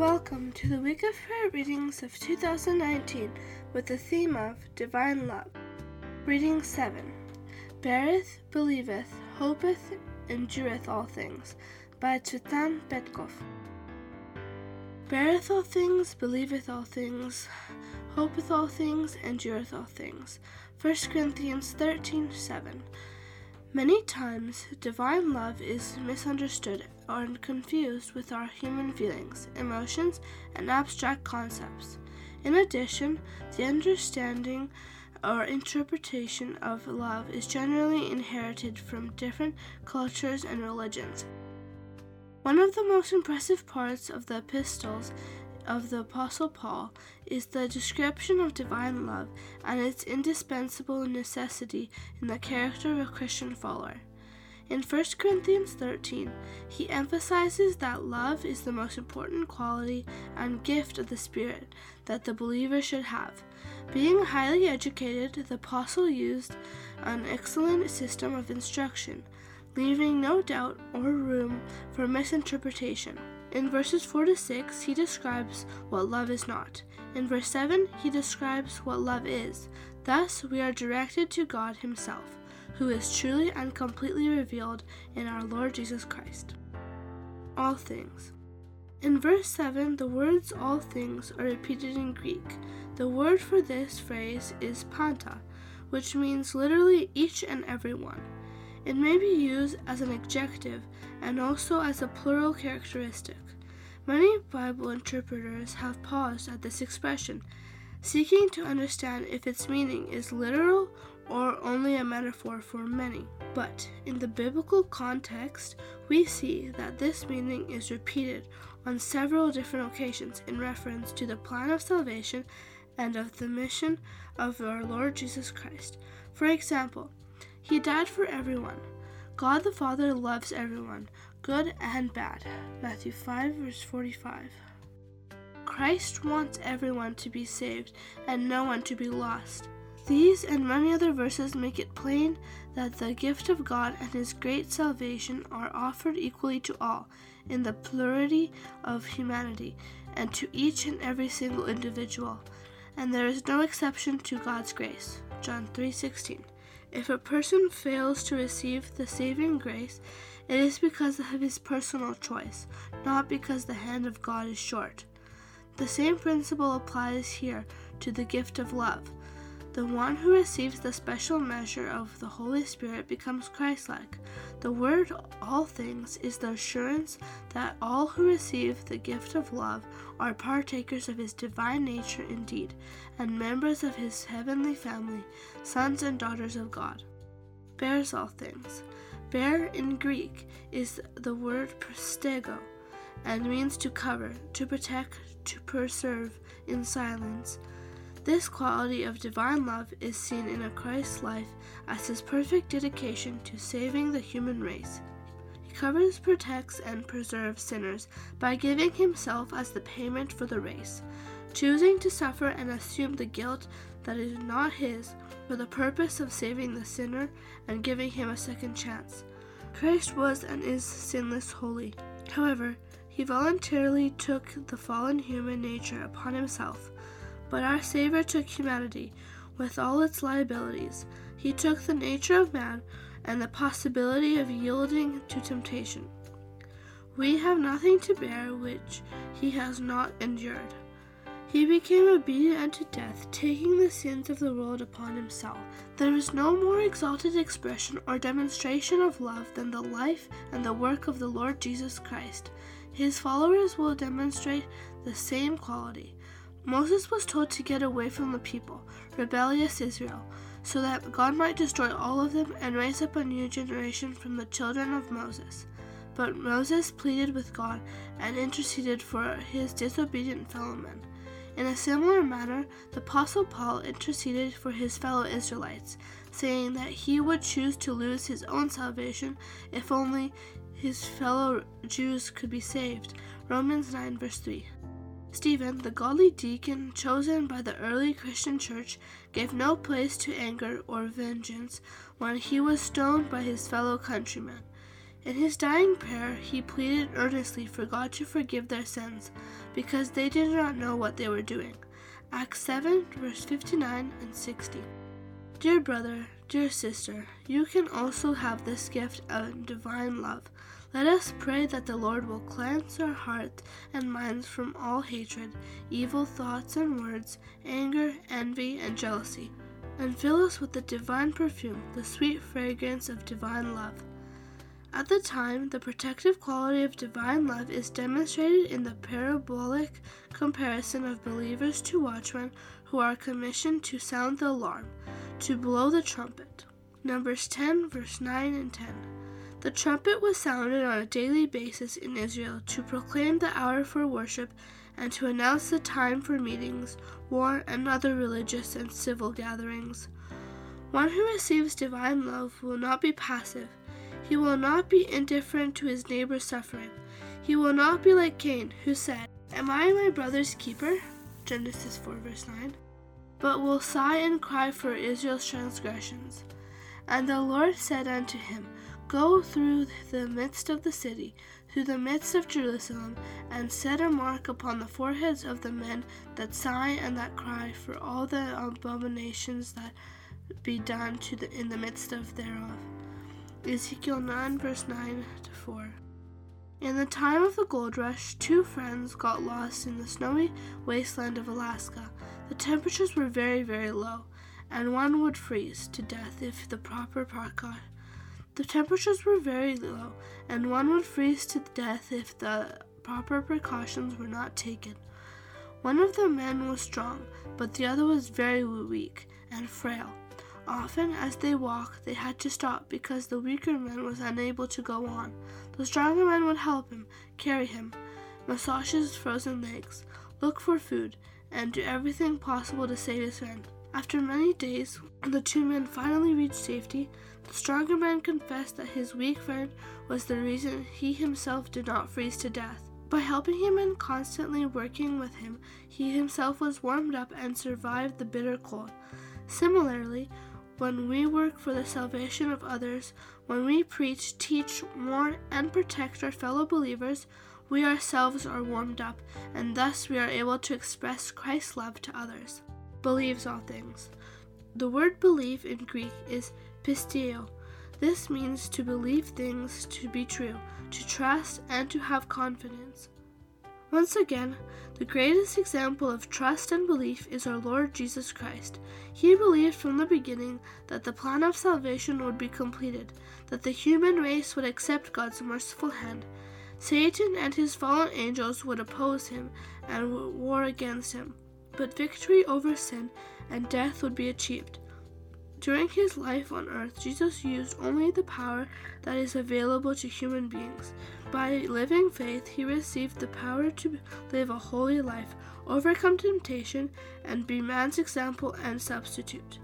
Welcome to the Week of Prayer readings of 2019 with the theme of Divine Love. Reading 7 Beareth, Believeth, Hopeth, Endureth All Things by Tsvetan Petkov. Beareth all things, believeth all things, hopeth all things, endureth all things. 1 Corinthians 13 7. Many times, divine love is misunderstood or confused with our human feelings, emotions, and abstract concepts. In addition, the understanding or interpretation of love is generally inherited from different cultures and religions. One of the most impressive parts of the epistles of the Apostle Paul is the description of divine love and its indispensable necessity in the character of a Christian follower. In 1 Corinthians 13, he emphasizes that love is the most important quality and gift of the Spirit that the believer should have. Being highly educated, the apostle used an excellent system of instruction, leaving no doubt or room for misinterpretation. In verses 4 to 6, he describes what love is not. In verse 7, he describes what love is. Thus, we are directed to God Himself, who is truly and completely revealed in our Lord Jesus Christ. All things. In verse 7, the words all things are repeated in Greek. The word for this phrase is panta, which means literally each and every one. It may be used as an adjective and also as a plural characteristic. Many Bible interpreters have paused at this expression, seeking to understand if its meaning is literal or only a metaphor for many. But in the biblical context, we see that this meaning is repeated on several different occasions in reference to the plan of salvation and of the mission of our Lord Jesus Christ. For example, he died for everyone. God the Father loves everyone, good and bad. Matthew 5, verse 45. Christ wants everyone to be saved and no one to be lost. These and many other verses make it plain that the gift of God and His great salvation are offered equally to all, in the plurality of humanity, and to each and every single individual, and there is no exception to God's grace. John 3:16. If a person fails to receive the saving grace, it is because of his personal choice, not because the hand of God is short. The same principle applies here to the gift of love. The one who receives the special measure of the Holy Spirit becomes Christ-like. The word all things is the assurance that all who receive the gift of love are partakers of his divine nature indeed, and members of his heavenly family, sons and daughters of God. Bears all things. Bear in Greek is the word stego and means to cover, to protect, to preserve in silence. This quality of divine love is seen in a Christ's life as his perfect dedication to saving the human race. He covers, protects, and preserves sinners by giving himself as the payment for the race, choosing to suffer and assume the guilt that is not his for the purpose of saving the sinner and giving him a second chance. Christ was and is sinless holy. However, he voluntarily took the fallen human nature upon himself but our Savior took humanity, with all its liabilities. He took the nature of man and the possibility of yielding to temptation. We have nothing to bear which he has not endured. He became obedient unto death, taking the sins of the world upon himself. There is no more exalted expression or demonstration of love than the life and the work of the Lord Jesus Christ. His followers will demonstrate the same quality. Moses was told to get away from the people, rebellious Israel, so that God might destroy all of them and raise up a new generation from the children of Moses. But Moses pleaded with God and interceded for his disobedient fellow men. In a similar manner, the Apostle Paul interceded for his fellow Israelites, saying that he would choose to lose his own salvation if only his fellow Jews could be saved. Romans 9, verse 3. Stephen, the godly deacon chosen by the early Christian church, gave no place to anger or vengeance when he was stoned by his fellow countrymen. In his dying prayer, he pleaded earnestly for God to forgive their sins because they did not know what they were doing. Acts 7, verse 59 and 60. Dear brother, dear sister, you can also have this gift of divine love. Let us pray that the Lord will cleanse our hearts and minds from all hatred, evil thoughts and words, anger, envy, and jealousy, and fill us with the divine perfume, the sweet fragrance of divine love. At the time, the protective quality of divine love is demonstrated in the parabolic comparison of believers to watchmen who are commissioned to sound the alarm, to blow the trumpet. Numbers 10, verse 9 and 10. The trumpet was sounded on a daily basis in Israel to proclaim the hour for worship and to announce the time for meetings, war, and other religious and civil gatherings. One who receives divine love will not be passive he will not be indifferent to his neighbor's suffering. He will not be like Cain, who said, Am I my brother's keeper? Genesis 4, verse 9. But will sigh and cry for Israel's transgressions. And the Lord said unto him, Go through the midst of the city, through the midst of Jerusalem, and set a mark upon the foreheads of the men that sigh and that cry for all the abominations that be done to the, in the midst of thereof. Ezekiel 9, verse 9 to 4. In the time of the gold rush, two friends got lost in the snowy wasteland of Alaska. The temperatures were very, very low, and one would freeze to death if the proper precaution. The temperatures were very low, and one would freeze to death if the proper precautions were not taken. One of the men was strong, but the other was very weak and frail. Often, as they walked, they had to stop because the weaker man was unable to go on. The stronger man would help him, carry him, massage his frozen legs, look for food, and do everything possible to save his friend. After many days, when the two men finally reached safety, the stronger man confessed that his weak friend was the reason he himself did not freeze to death. By helping him and constantly working with him, he himself was warmed up and survived the bitter cold. Similarly, when we work for the salvation of others, when we preach, teach, warn, and protect our fellow believers, we ourselves are warmed up, and thus we are able to express Christ's love to others. Believes all things. The word believe in Greek is pisteo. This means to believe things to be true, to trust, and to have confidence. Once again, the greatest example of trust and belief is our Lord Jesus Christ. He believed from the beginning that the plan of salvation would be completed, that the human race would accept God's merciful hand. Satan and his fallen angels would oppose him and war against him, but victory over sin and death would be achieved. During his life on earth, Jesus used only the power that is available to human beings. By living faith, he received the power to live a holy life, overcome temptation, and be man's example and substitute.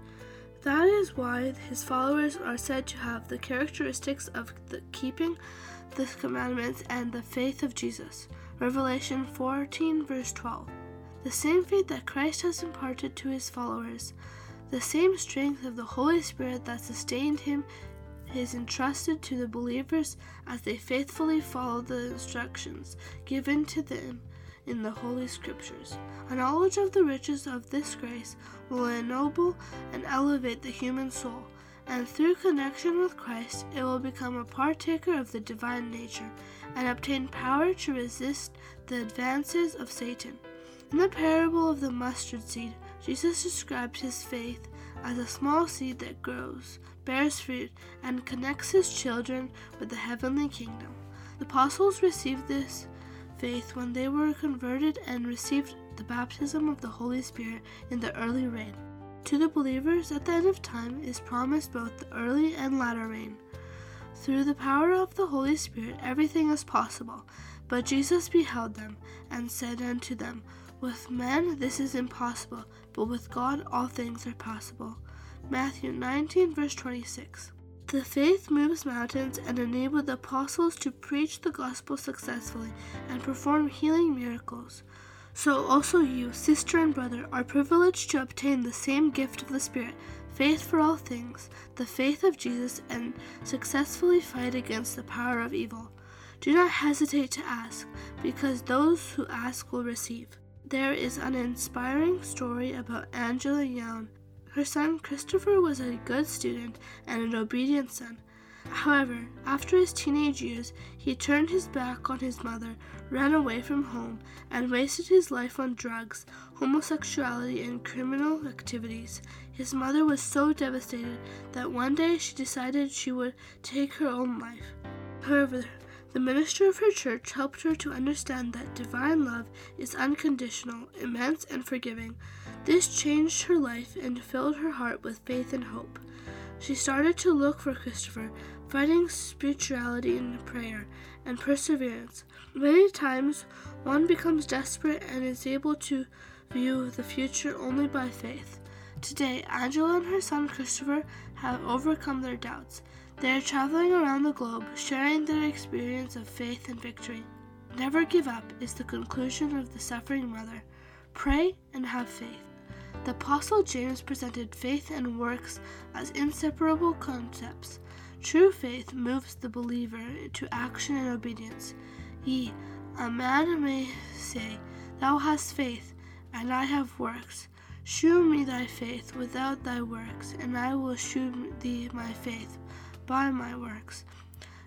That is why his followers are said to have the characteristics of the keeping the commandments and the faith of Jesus. Revelation 14, verse 12. The same faith that Christ has imparted to his followers the same strength of the Holy Spirit that sustained him is entrusted to the believers as they faithfully follow the instructions given to them in the Holy Scriptures. A knowledge of the riches of this grace will ennoble and elevate the human soul, and through connection with Christ, it will become a partaker of the divine nature and obtain power to resist the advances of Satan. In the parable of the mustard seed, Jesus describes his faith as a small seed that grows, bears fruit, and connects his children with the heavenly kingdom. The apostles received this faith when they were converted and received the baptism of the Holy Spirit in the early rain. To the believers at the end of time is promised both the early and latter rain. Through the power of the Holy Spirit, everything is possible. But Jesus beheld them and said unto them, with men this is impossible, but with God all things are possible. Matthew 19, verse 26. The faith moves mountains and enabled the apostles to preach the gospel successfully and perform healing miracles. So also you, sister and brother, are privileged to obtain the same gift of the Spirit, faith for all things, the faith of Jesus, and successfully fight against the power of evil. Do not hesitate to ask, because those who ask will receive. There is an inspiring story about Angela Young. Her son Christopher was a good student and an obedient son. However, after his teenage years, he turned his back on his mother, ran away from home, and wasted his life on drugs, homosexuality, and criminal activities. His mother was so devastated that one day she decided she would take her own life. However, the minister of her church helped her to understand that divine love is unconditional, immense, and forgiving. This changed her life and filled her heart with faith and hope. She started to look for Christopher, finding spirituality in prayer and perseverance. Many times, one becomes desperate and is able to view the future only by faith. Today, Angela and her son Christopher have overcome their doubts. They are traveling around the globe, sharing their experience of faith and victory. Never give up is the conclusion of the suffering mother. Pray and have faith. The Apostle James presented faith and works as inseparable concepts. True faith moves the believer to action and obedience. Ye, a man may say, Thou hast faith, and I have works. Shew me thy faith without thy works, and I will shew thee my faith by my works.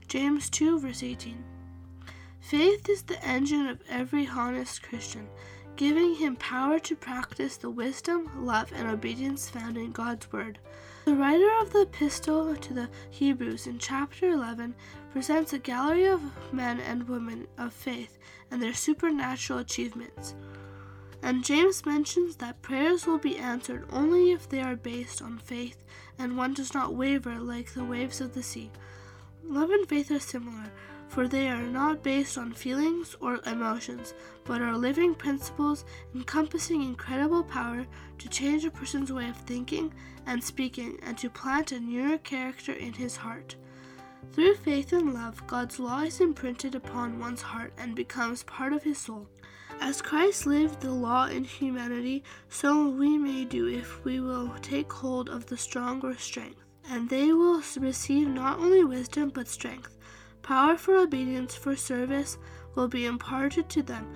James 2, verse 18. Faith is the engine of every honest Christian, giving him power to practice the wisdom, love, and obedience found in God's Word. The writer of the epistle to the Hebrews in chapter 11 presents a gallery of men and women of faith and their supernatural achievements. And James mentions that prayers will be answered only if they are based on faith and one does not waver like the waves of the sea. Love and faith are similar, for they are not based on feelings or emotions, but are living principles encompassing incredible power to change a person's way of thinking and speaking and to plant a newer character in his heart. Through faith and love, God's law is imprinted upon one's heart and becomes part of his soul. As Christ lived the law in humanity, so we may do if we will take hold of the stronger strength. And they will receive not only wisdom but strength. Power for obedience, for service, will be imparted to them.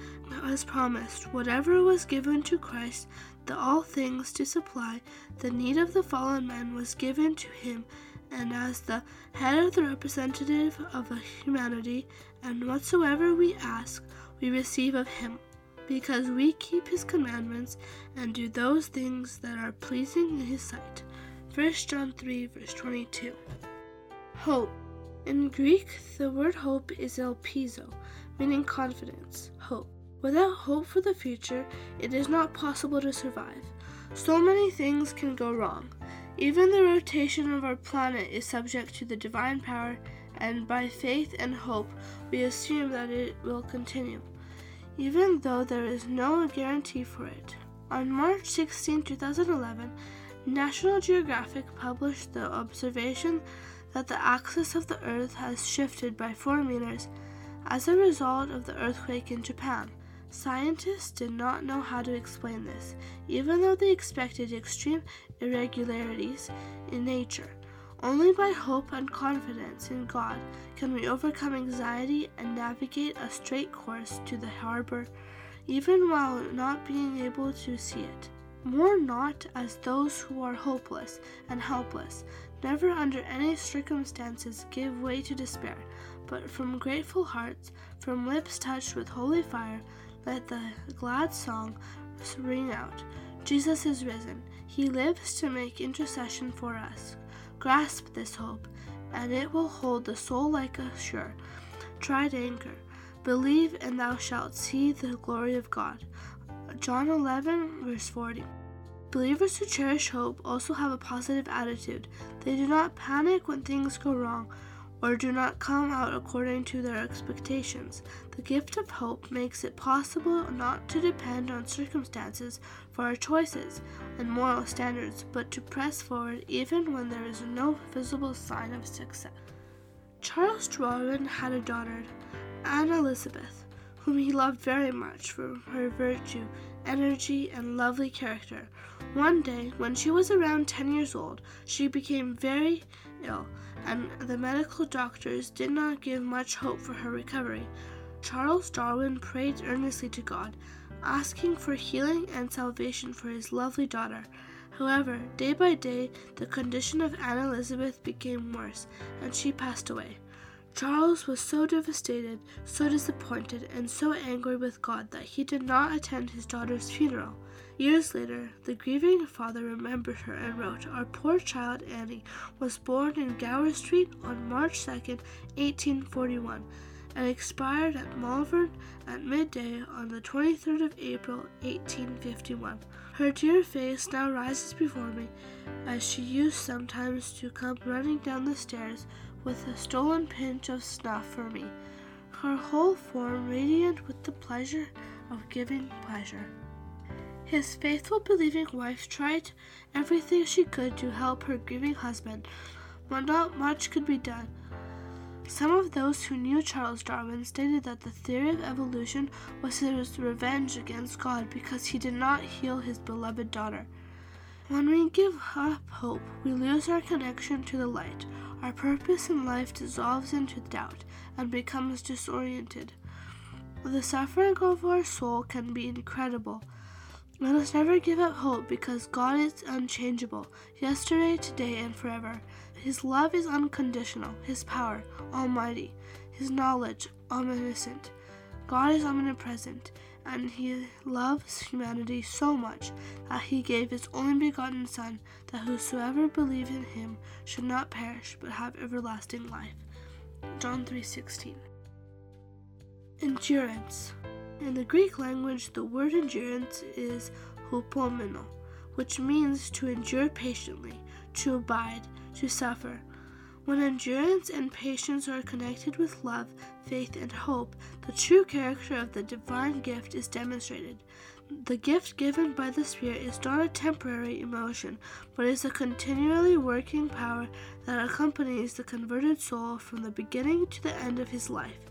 As promised, whatever was given to Christ, the all things to supply the need of the fallen man was given to him, and as the head of the representative of humanity, and whatsoever we ask, we receive of him because we keep his commandments and do those things that are pleasing in his sight. 1 John 3, verse 22. Hope. In Greek, the word hope is elpizo, meaning confidence, hope. Without hope for the future, it is not possible to survive. So many things can go wrong. Even the rotation of our planet is subject to the divine power, and by faith and hope, we assume that it will continue even though there is no guarantee for it. On March 16, 2011, National Geographic published the observation that the axis of the Earth has shifted by 4 meters as a result of the earthquake in Japan. Scientists did not know how to explain this, even though they expected extreme irregularities in nature. Only by hope and confidence in God can we overcome anxiety and navigate a straight course to the harbor, even while not being able to see it. Mourn not as those who are hopeless and helpless. Never under any circumstances give way to despair, but from grateful hearts, from lips touched with holy fire, let the glad song ring out. Jesus is risen. He lives to make intercession for us. Grasp this hope, and it will hold the soul like a sure, tried anchor. Believe, and thou shalt see the glory of God. John 11, verse 40. Believers who cherish hope also have a positive attitude. They do not panic when things go wrong or do not come out according to their expectations. The gift of hope makes it possible not to depend on circumstances for our choices and moral standards, but to press forward even when there is no visible sign of success. Charles Darwin had a daughter, Anne Elizabeth, whom he loved very much for her virtue, energy, and lovely character. One day, when she was around 10 years old, she became very ill, and the medical doctors did not give much hope for her recovery. Charles Darwin prayed earnestly to God, asking for healing and salvation for his lovely daughter. However, day by day, the condition of Anne Elizabeth became worse, and she passed away. Charles was so devastated, so disappointed, and so angry with God that he did not attend his daughter's funeral. Years later, the grieving father remembered her and wrote, Our poor child Annie was born in Gower Street on March 2, 1841 and expired at Malvern at midday on the 23rd of April, 1851. Her dear face now rises before me, as she used sometimes to come running down the stairs with a stolen pinch of snuff for me, her whole form radiant with the pleasure of giving pleasure. His faithful, believing wife tried everything she could to help her grieving husband, but not much could be done. Some of those who knew Charles Darwin stated that the theory of evolution was his revenge against God because he did not heal his beloved daughter. When we give up hope, we lose our connection to the light. Our purpose in life dissolves into doubt and becomes disoriented. The suffering of our soul can be incredible. Let us never give up hope because God is unchangeable, yesterday, today, and forever. His love is unconditional, His power, almighty, His knowledge, omniscient. God is omnipresent, and He loves humanity so much that He gave His only begotten Son, that whosoever believes in Him should not perish but have everlasting life. John 3:16. Endurance. In the Greek language, the word endurance is hupomeno, which means to endure patiently, to abide, to suffer. When endurance and patience are connected with love, faith, and hope, the true character of the divine gift is demonstrated. The gift given by the Spirit is not a temporary emotion, but is a continually working power that accompanies the converted soul from the beginning to the end of his life.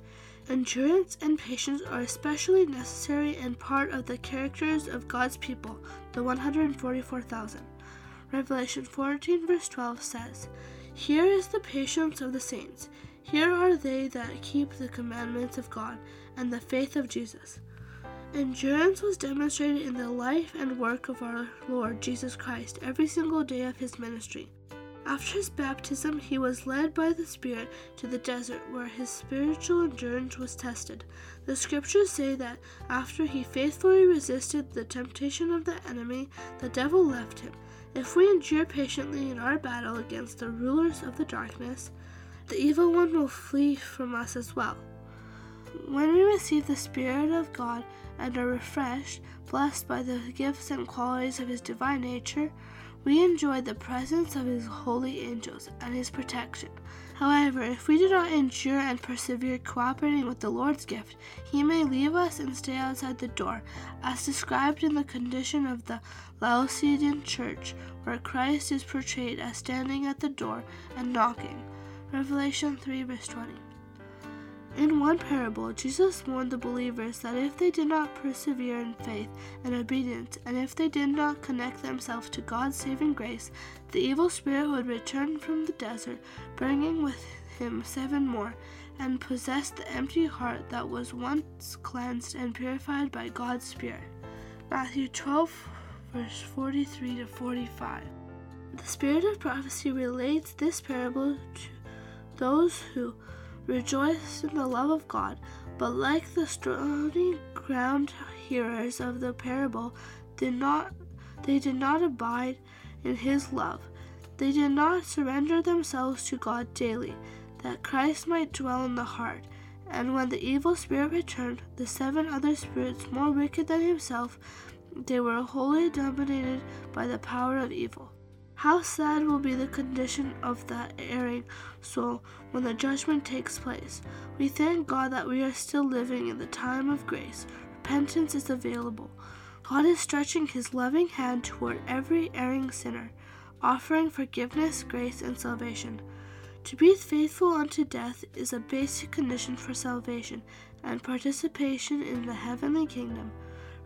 Endurance and patience are especially necessary and part of the characters of God's people, the 144,000. Revelation 14, verse 12 says, Here is the patience of the saints. Here are they that keep the commandments of God and the faith of Jesus. Endurance was demonstrated in the life and work of our Lord Jesus Christ every single day of his ministry. After his baptism, he was led by the Spirit to the desert where his spiritual endurance was tested. The scriptures say that after he faithfully resisted the temptation of the enemy, the devil left him. If we endure patiently in our battle against the rulers of the darkness, the evil one will flee from us as well. When we receive the Spirit of God and are refreshed, blessed by the gifts and qualities of His divine nature, we enjoy the presence of His holy angels and His protection. However, if we do not endure and persevere cooperating with the Lord's gift, He may leave us and stay outside the door, as described in the condition of the Laodicean church, where Christ is portrayed as standing at the door and knocking. Revelation 3, verse 20. In one parable, Jesus warned the believers that if they did not persevere in faith and obedience, and if they did not connect themselves to God's saving grace, the evil spirit would return from the desert, bringing with him seven more, and possess the empty heart that was once cleansed and purified by God's Spirit. Matthew 12, verse 43 to 45. The spirit of prophecy relates this parable to those who rejoiced in the love of God, but like the stony ground hearers of the parable, did not they did not abide in his love. They did not surrender themselves to God daily, that Christ might dwell in the heart. And when the evil spirit returned, the seven other spirits more wicked than himself, they were wholly dominated by the power of evil. How sad will be the condition of that erring soul when the judgment takes place. We thank God that we are still living in the time of grace. Repentance is available. God is stretching his loving hand toward every erring sinner, offering forgiveness, grace, and salvation. To be faithful unto death is a basic condition for salvation, and participation in the heavenly kingdom.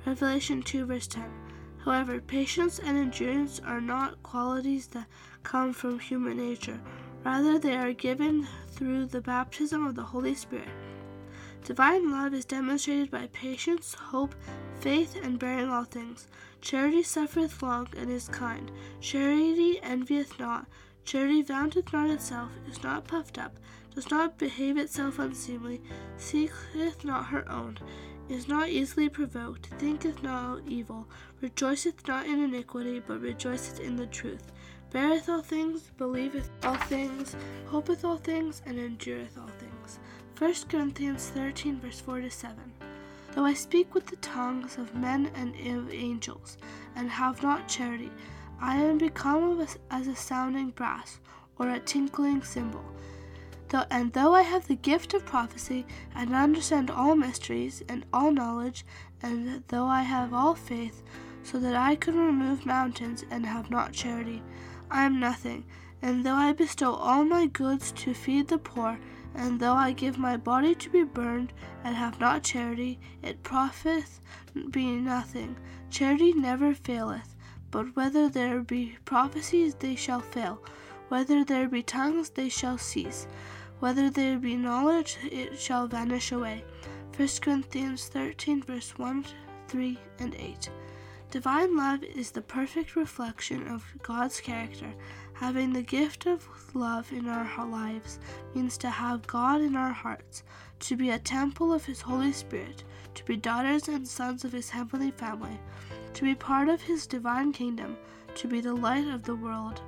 Revelation 2 verse 10. However, patience and endurance are not qualities that come from human nature. Rather, they are given through the baptism of the Holy Spirit. Divine love is demonstrated by patience, hope, faith, and bearing all things. Charity suffereth long and is kind. Charity envieth not. Charity vaunteth not itself, is not puffed up, does not behave itself unseemly, seeketh not her own, is not easily provoked, thinketh not evil, rejoiceth not in iniquity, but rejoiceth in the truth, beareth all things, believeth all things, hopeth all things, and endureth all things. 1 Corinthians 13, verse 4 to 7. Though I speak with the tongues of men and of angels, and have not charity, I am become as a sounding brass, or a tinkling cymbal. Though, and though I have the gift of prophecy, and understand all mysteries, and all knowledge, and though I have all faith, so that I could remove mountains, and have not charity, I am nothing. And though I bestow all my goods to feed the poor, and though I give my body to be burned, and have not charity, it profiteth me nothing. Charity never faileth. But whether there be prophecies, they shall fail. Whether there be tongues, they shall cease. Whether there be knowledge, it shall vanish away. 1 Corinthians 13, verse 1, 3, and 8. Divine love is the perfect reflection of God's character. Having the gift of love in our lives means to have God in our hearts, to be a temple of His Holy Spirit, to be daughters and sons of His heavenly family, to be part of His divine kingdom, to be the light of the world.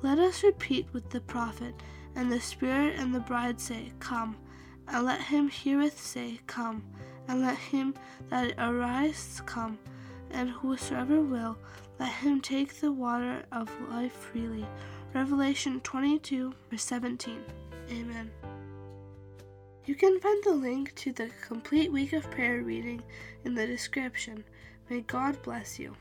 Let us repeat with the prophet, and the Spirit and the bride say, Come. And let him heareth say, Come. And let him that arise come. And whosoever will, let him take the water of life freely. Revelation 22, verse 17. Amen. You can find the link to the complete week of prayer reading in the description. May God bless you.